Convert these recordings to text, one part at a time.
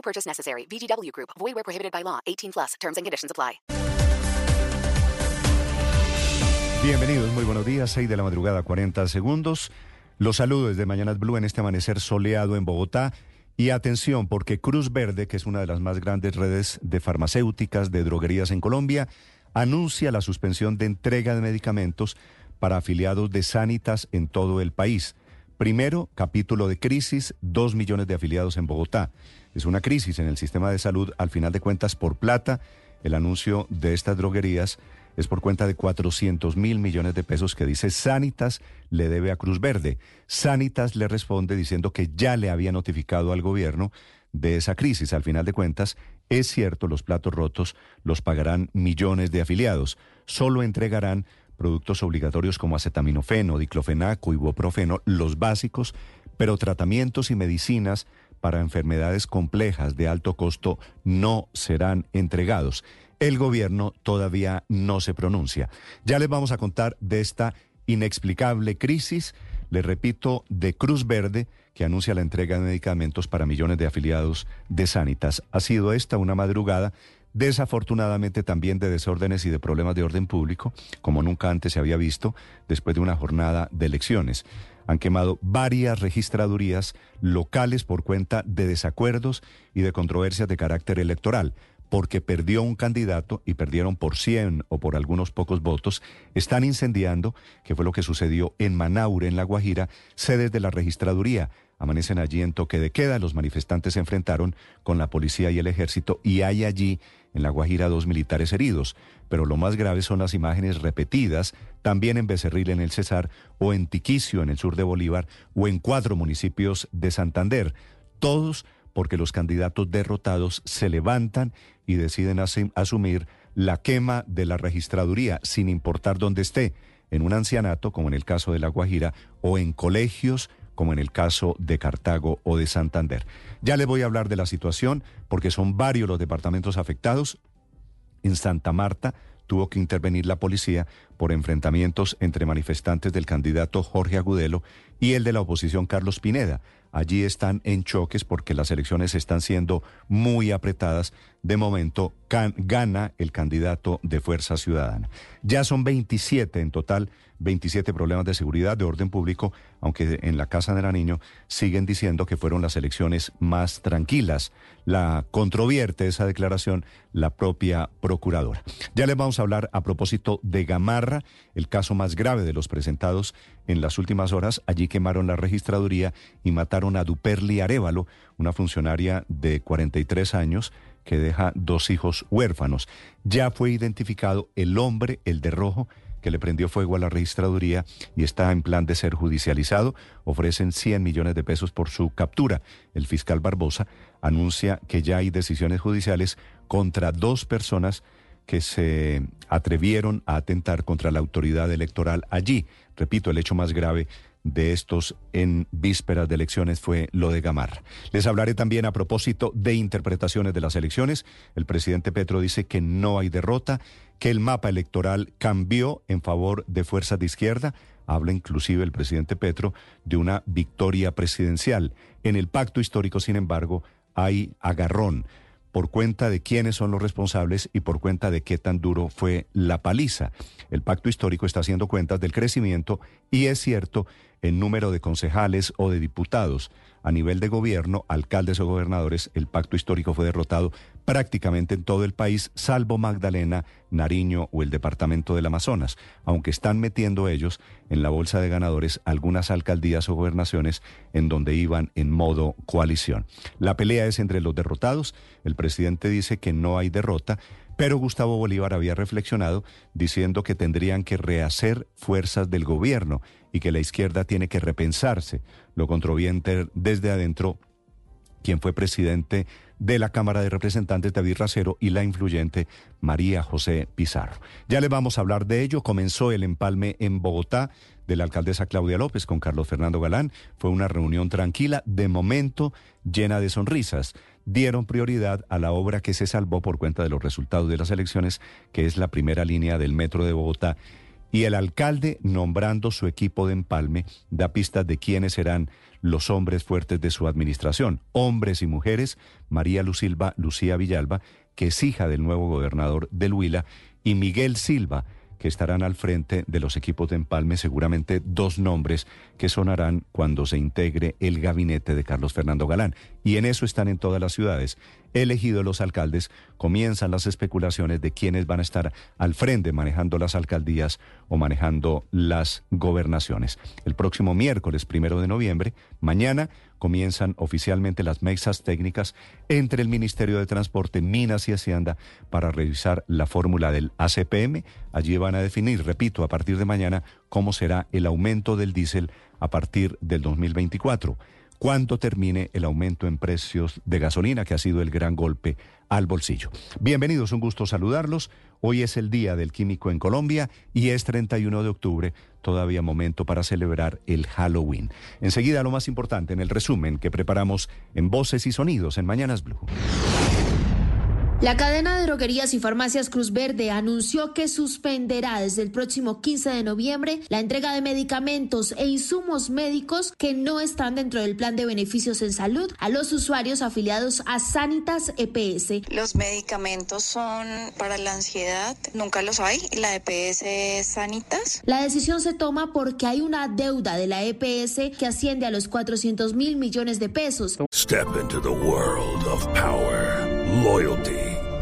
No purchase necessary. VGW Group. Void where prohibited by law. 18 plus. Terms and conditions apply. Bienvenidos, muy buenos días. 6 de la madrugada, 40 segundos. Los saludo desde Mañanas Blue en este amanecer soleado en Bogotá. Y atención, porque Cruz Verde, que es una de las más grandes redes de farmacéuticas, de droguerías en Colombia, anuncia la suspensión de entrega de medicamentos para afiliados de Sanitas en todo el país. Primero, capítulo de crisis, dos millones de afiliados en Bogotá. Es una crisis en el sistema de salud, al final de cuentas, por plata. El anuncio de estas droguerías es por cuenta de 400 mil millones de pesos que dice Sanitas le debe a Cruz Verde. Sanitas le responde diciendo que ya le había notificado al gobierno de esa crisis. Al final de cuentas, es cierto, los platos rotos los pagarán millones de afiliados. Solo entregarán productos obligatorios como acetaminofeno, diclofenaco, ibuprofeno, los básicos, pero tratamientos y medicinas para enfermedades complejas de alto costo no serán entregados. El gobierno todavía no se pronuncia. Ya les vamos a contar de esta inexplicable crisis, le repito, de Cruz Verde, que anuncia la entrega de medicamentos para millones de afiliados de Sanitas. Ha sido esta una madrugada desafortunadamente también de desórdenes y de problemas de orden público, como nunca antes se había visto, después de una jornada de elecciones. Han quemado varias registradurías locales por cuenta de desacuerdos y de controversias de carácter electoral porque perdió un candidato y perdieron por 100 o por algunos pocos votos, están incendiando, que fue lo que sucedió en Manaure, en La Guajira, sedes de la registraduría. Amanecen allí en toque de queda, los manifestantes se enfrentaron con la policía y el ejército y hay allí en La Guajira dos militares heridos. Pero lo más grave son las imágenes repetidas, también en Becerril en el Cesar, o en Tiquicio en el sur de Bolívar, o en cuatro municipios de Santander. Todos porque los candidatos derrotados se levantan y deciden asumir la quema de la registraduría, sin importar dónde esté, en un ancianato, como en el caso de La Guajira, o en colegios, como en el caso de Cartago o de Santander. Ya les voy a hablar de la situación, porque son varios los departamentos afectados. En Santa Marta tuvo que intervenir la policía por enfrentamientos entre manifestantes del candidato Jorge Agudelo y el de la oposición Carlos Pineda allí están en choques porque las elecciones están siendo muy apretadas. De momento gana el candidato de Fuerza Ciudadana. Ya son 27 en total, 27 problemas de seguridad, de orden público, aunque en la Casa de la Niño siguen diciendo que fueron las elecciones más tranquilas. La controvierte esa declaración la propia procuradora. Ya les vamos a hablar a propósito de Gamarra, el caso más grave de los presentados en las últimas horas. Allí quemaron la registraduría y mataron a Duperli Arevalo, una funcionaria de 43 años que deja dos hijos huérfanos. Ya fue identificado el hombre, el de rojo, que le prendió fuego a la registraduría y está en plan de ser judicializado. Ofrecen 100 millones de pesos por su captura. El fiscal Barbosa anuncia que ya hay decisiones judiciales contra dos personas que se atrevieron a atentar contra la autoridad electoral allí. Repito, el hecho más grave de estos en vísperas de elecciones fue lo de Gamarra. Les hablaré también a propósito de interpretaciones de las elecciones. El presidente Petro dice que no hay derrota, que el mapa electoral cambió en favor de fuerzas de izquierda. Habla inclusive el presidente Petro de una victoria presidencial. En el pacto histórico, sin embargo, hay agarrón por cuenta de quiénes son los responsables y por cuenta de qué tan duro fue la paliza. El pacto histórico está haciendo cuentas del crecimiento y es cierto en número de concejales o de diputados. A nivel de gobierno, alcaldes o gobernadores, el pacto histórico fue derrotado prácticamente en todo el país, salvo Magdalena, Nariño o el departamento del Amazonas, aunque están metiendo ellos en la bolsa de ganadores algunas alcaldías o gobernaciones en donde iban en modo coalición. La pelea es entre los derrotados, el presidente dice que no hay derrota, pero Gustavo Bolívar había reflexionado diciendo que tendrían que rehacer fuerzas del gobierno y que la izquierda tiene que repensarse. Lo controviente desde adentro quien fue presidente de la Cámara de Representantes David Racero y la influyente María José Pizarro. Ya le vamos a hablar de ello. Comenzó el empalme en Bogotá de la alcaldesa Claudia López con Carlos Fernando Galán. Fue una reunión tranquila, de momento llena de sonrisas. Dieron prioridad a la obra que se salvó por cuenta de los resultados de las elecciones, que es la primera línea del metro de Bogotá. Y el alcalde, nombrando su equipo de empalme, da pistas de quiénes serán los hombres fuertes de su administración, hombres y mujeres, María Lucilva Lucía Villalba, que es hija del nuevo gobernador del Huila, y Miguel Silva, que estarán al frente de los equipos de empalme, seguramente dos nombres que sonarán cuando se integre el gabinete de Carlos Fernando Galán. Y en eso están en todas las ciudades. Elegidos los alcaldes, comienzan las especulaciones de quiénes van a estar al frente manejando las alcaldías o manejando las gobernaciones. El próximo miércoles primero de noviembre, mañana, comienzan oficialmente las mesas técnicas entre el Ministerio de Transporte, Minas y Hacienda para revisar la fórmula del ACPM. Allí van a definir, repito, a partir de mañana cómo será el aumento del diésel a partir del 2024 cuando termine el aumento en precios de gasolina, que ha sido el gran golpe al bolsillo. Bienvenidos, un gusto saludarlos. Hoy es el Día del Químico en Colombia y es 31 de octubre, todavía momento para celebrar el Halloween. Enseguida lo más importante en el resumen que preparamos en Voces y Sonidos en Mañanas Blue. La cadena de droguerías y farmacias Cruz Verde anunció que suspenderá desde el próximo 15 de noviembre la entrega de medicamentos e insumos médicos que no están dentro del plan de beneficios en salud a los usuarios afiliados a Sanitas EPS. Los medicamentos son para la ansiedad, nunca los hay. La EPS es Sanitas. La decisión se toma porque hay una deuda de la EPS que asciende a los 400 mil millones de pesos. Step into the world of power, loyalty.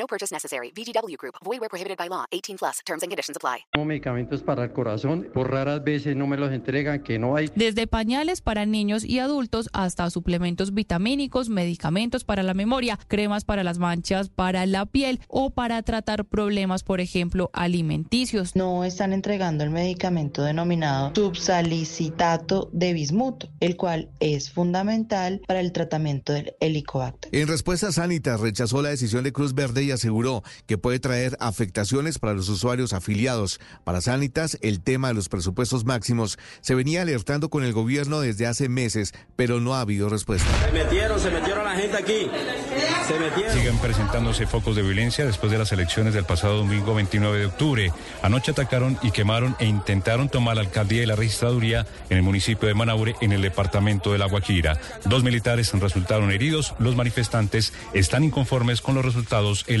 No purchase necessary. VGW Group. Void where prohibited by law. 18 plus. Terms and conditions apply. Medicamentos para el corazón, por raras veces no me los entregan, que no hay. Desde pañales para niños y adultos hasta suplementos vitamínicos, medicamentos para la memoria, cremas para las manchas, para la piel o para tratar problemas, por ejemplo, alimenticios. No están entregando el medicamento denominado subsalicitato de bismuto, el cual es fundamental para el tratamiento del helicobacter. En respuesta, Sanitas rechazó la decisión de Cruz Verde y aseguró que puede traer afectaciones para los usuarios afiliados. Para Sanitas, el tema de los presupuestos máximos se venía alertando con el gobierno desde hace meses, pero no ha habido respuesta. Se metieron, se metieron a la gente aquí. Se metieron. Siguen presentándose focos de violencia después de las elecciones del pasado domingo 29 de octubre. Anoche atacaron y quemaron e intentaron tomar la alcaldía y la registraduría en el municipio de Manaure, en el departamento de La Guajira. Dos militares resultaron heridos. Los manifestantes están inconformes con los resultados electorales.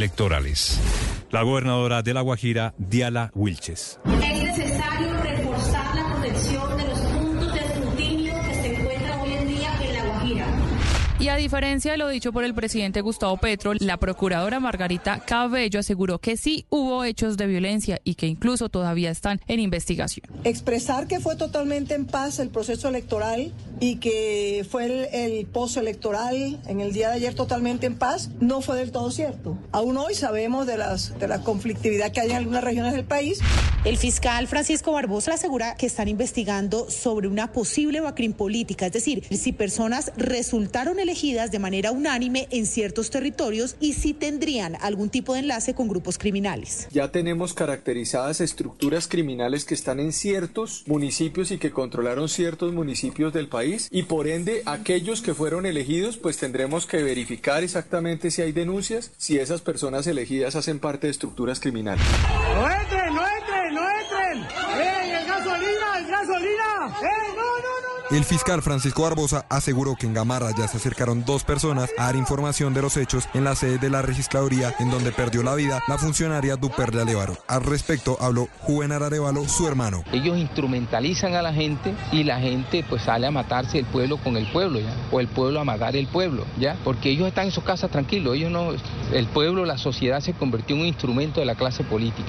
La gobernadora de La Guajira, Diala Wilches. Es necesario reforzar la protección de los puntos de escrutinio que se encuentran hoy en día en La Guajira. Y a diferencia de lo dicho por el presidente Gustavo Petro, la procuradora Margarita Cabello aseguró que sí hubo hechos de violencia y que incluso todavía están en investigación. Expresar que fue totalmente en paz el proceso electoral y que fue el, el postelectoral en el día de ayer totalmente en paz, no fue del todo cierto. Aún hoy sabemos de, las, de la conflictividad que hay en algunas regiones del país. El fiscal Francisco Barbosa asegura que están investigando sobre una posible bacrim política, es decir, si personas resultaron elegidas de manera unánime en ciertos territorios y si tendrían algún tipo de enlace con grupos criminales. Ya tenemos caracterizadas estructuras criminales que están en ciertos municipios y que controlaron ciertos municipios del país y por ende aquellos que fueron elegidos pues tendremos que verificar exactamente si hay denuncias, si esas personas elegidas hacen parte de estructuras criminales. ¡No entren, no entren, no entren! ¡Ey, es gasolina, es gasolina! ¡Ey, no, no, no, no! El fiscal Francisco Barbosa aseguró que en Gamarra ya se acercaron dos personas a dar información de los hechos en la sede de la registraduría en donde perdió la vida la funcionaria Duperle Arevalo. Al respecto habló Juvenal Arevalo, su hermano. Ellos instrumentalizan a la gente y la gente pues sale a matarse el pueblo con el pueblo. O el pueblo a matar el pueblo, ¿ya? Porque ellos están en sus casas tranquilos, ellos no, el pueblo, la sociedad se convirtió en un instrumento de la clase política.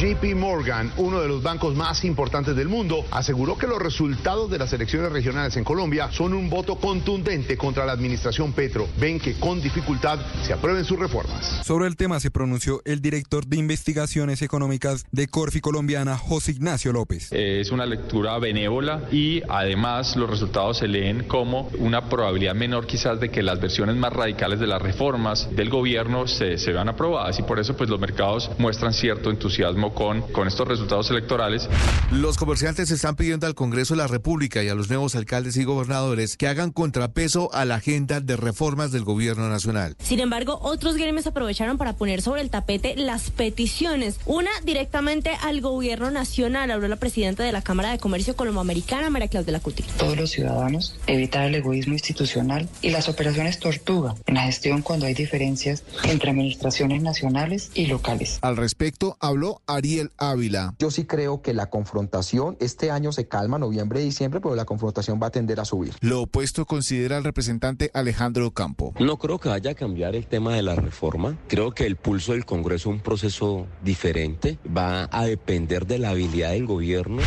JP Morgan, uno de los bancos más importantes del mundo, aseguró que los resultados de las elecciones regionales en Colombia son un voto contundente contra la administración Petro. Ven que con dificultad se aprueben sus reformas. Sobre el tema se pronunció el director de investigaciones económicas de Corfi Colombiana, José Ignacio López. Es una lectura benévola y además los resultados se leen como una probabilidad menor quizás de que las versiones más radicales de las reformas del gobierno se, se vean aprobadas y por eso pues los mercados muestran cierto entusiasmo con, con estos resultados electorales. Los comerciantes están pidiendo al Congreso de la República y a los nuevos alcaldes y gobernadores que hagan contrapeso a la agenda de reformas del gobierno nacional. Sin embargo, otros gremios aprovecharon para poner sobre el tapete las peticiones. Una directamente al gobierno nacional, habló la presidenta de la Cámara de Comercio Colomboamericana, María Claudia Lacuti. Todos los ciudadanos evitar el egoísmo institucional y las operaciones tortuga en la gestión cuando hay diferencias entre administraciones nacionales y locales. Al respecto, habló Ariel Ávila. Yo sí creo que la confrontación este año se calma, noviembre y diciembre, pero la confrontación va a tender a subir. Lo opuesto considera el representante Alejandro Campo. No creo que vaya a cambiar el tema de la reforma. Creo que el pulso del Congreso es un proceso diferente. Va a depender de la habilidad del gobierno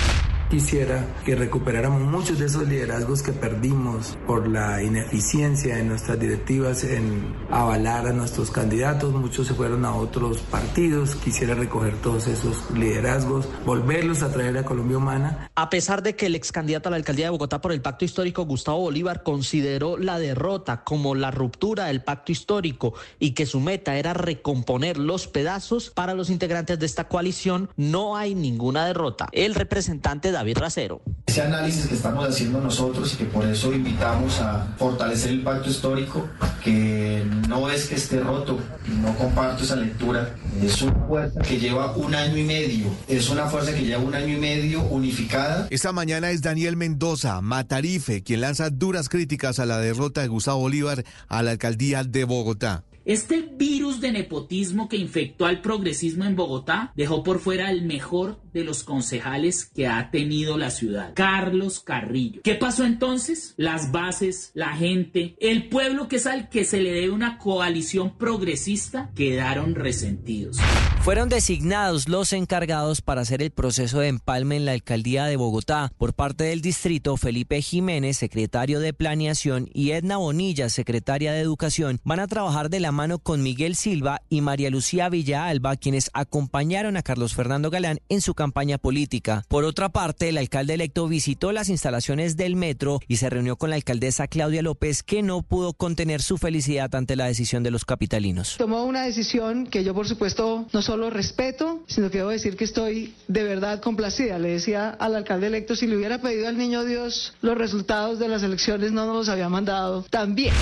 quisiera que recuperáramos muchos de esos liderazgos que perdimos por la ineficiencia de nuestras directivas en avalar a nuestros candidatos. Muchos se fueron a otros partidos. Quisiera recoger todos esos liderazgos, volverlos a traer a Colombia Humana. A pesar de que el ex candidato a la alcaldía de Bogotá por el pacto histórico, Gustavo Bolívar, consideró la derrota como la ruptura del pacto histórico y que su meta era recomponer los pedazos, para los integrantes de esta coalición no hay ninguna derrota. El representante David Racero. Ese análisis que estamos haciendo nosotros y que por eso invitamos a fortalecer el pacto histórico, que no es que esté roto, no comparto esa lectura, es una fuerza que lleva un año y medio, es una fuerza que lleva un año y medio unificada. Esta mañana es Daniel Mendoza, Matarife, quien lanza duras críticas a la derrota de Gustavo Bolívar a la alcaldía de Bogotá. Este virus de nepotismo que infectó al progresismo en Bogotá dejó por fuera al mejor de los concejales que ha tenido la ciudad, Carlos Carrillo. ¿Qué pasó entonces? Las bases, la gente, el pueblo que es al que se le debe una coalición progresista quedaron resentidos. Fueron designados los encargados para hacer el proceso de empalme en la alcaldía de Bogotá por parte del distrito Felipe Jiménez, secretario de Planeación, y Edna Bonilla, secretaria de Educación, van a trabajar de la mano con Miguel Silva y María Lucía Villalba, quienes acompañaron a Carlos Fernando Galán en su campaña política. Por otra parte, el alcalde electo visitó las instalaciones del metro y se reunió con la alcaldesa Claudia López, que no pudo contener su felicidad ante la decisión de los capitalinos. Tomó una decisión que yo, por supuesto, no solo respeto, sino que debo decir que estoy de verdad complacida. Le decía al alcalde electo, si le hubiera pedido al niño Dios los resultados de las elecciones, no nos los había mandado también.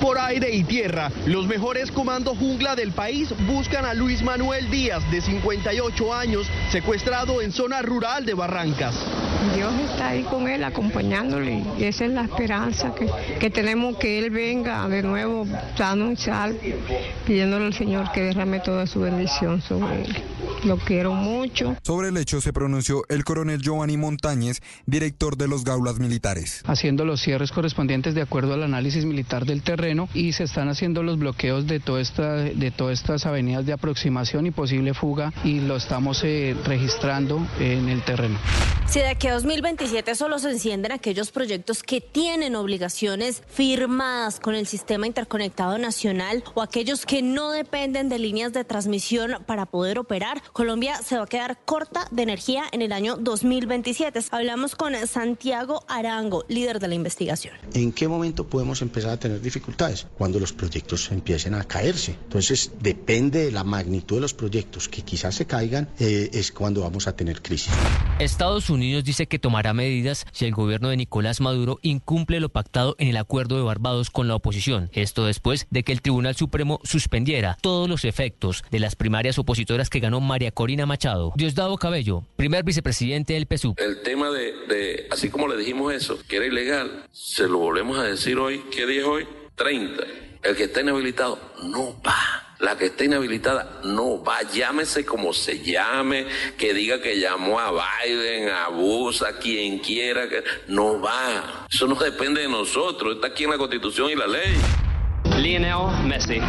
Por aire y tierra, los mejores comandos jungla del país buscan a Luis Manuel Díaz, de 58 años, secuestrado en zona rural de Barrancas. Dios está ahí con él, acompañándole, y esa es la esperanza que, que tenemos que él venga de nuevo sano y salvo, pidiéndole al Señor que derrame toda su bendición sobre él. Lo quiero mucho. Sobre el hecho se pronunció el coronel Giovanni Montañez, director de los Gaulas Militares. Haciendo los cierres correspondientes de acuerdo al análisis militar del terreno y se están haciendo los bloqueos de, toda esta, de todas estas avenidas de aproximación y posible fuga y lo estamos eh, registrando en el terreno. Si de aquí a 2027 solo se encienden aquellos proyectos que tienen obligaciones firmadas con el sistema interconectado nacional o aquellos que no dependen de líneas de transmisión para poder operar, Colombia se va a quedar corta de energía en el año 2027. Hablamos con Santiago Arango, líder de la investigación. ¿En qué momento podemos empezar a tener dificultades? Cuando los proyectos empiecen a caerse. Entonces, depende de la magnitud de los proyectos que quizás se caigan, eh, es cuando vamos a tener crisis. Estados Unidos dice que tomará medidas si el gobierno de Nicolás Maduro incumple lo pactado en el acuerdo de Barbados con la oposición. Esto después de que el Tribunal Supremo suspendiera todos los efectos de las primarias opositoras que ganó María Corina Machado. Diosdado Cabello, primer vicepresidente del PSU. El tema de, de, así como le dijimos eso, que era ilegal, se lo volvemos a decir hoy. ¿Qué día es hoy? 30. El que está inhabilitado no va. La que está inhabilitada no va, llámese como se llame, que diga que llamó a Biden, a Bush, a quien quiera, que no va. Eso no depende de nosotros, está aquí en la Constitución y la ley. Lionel Messi.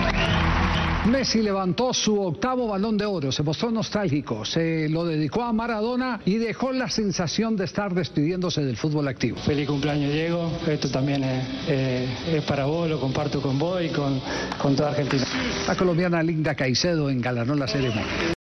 Messi levantó su octavo balón de oro, se mostró nostálgico, se lo dedicó a Maradona y dejó la sensación de estar despidiéndose del fútbol activo. Feliz cumpleaños Diego, esto también es, eh, es para vos, lo comparto con vos y con, con toda Argentina. La colombiana Linda Caicedo engalanó la ceremonia.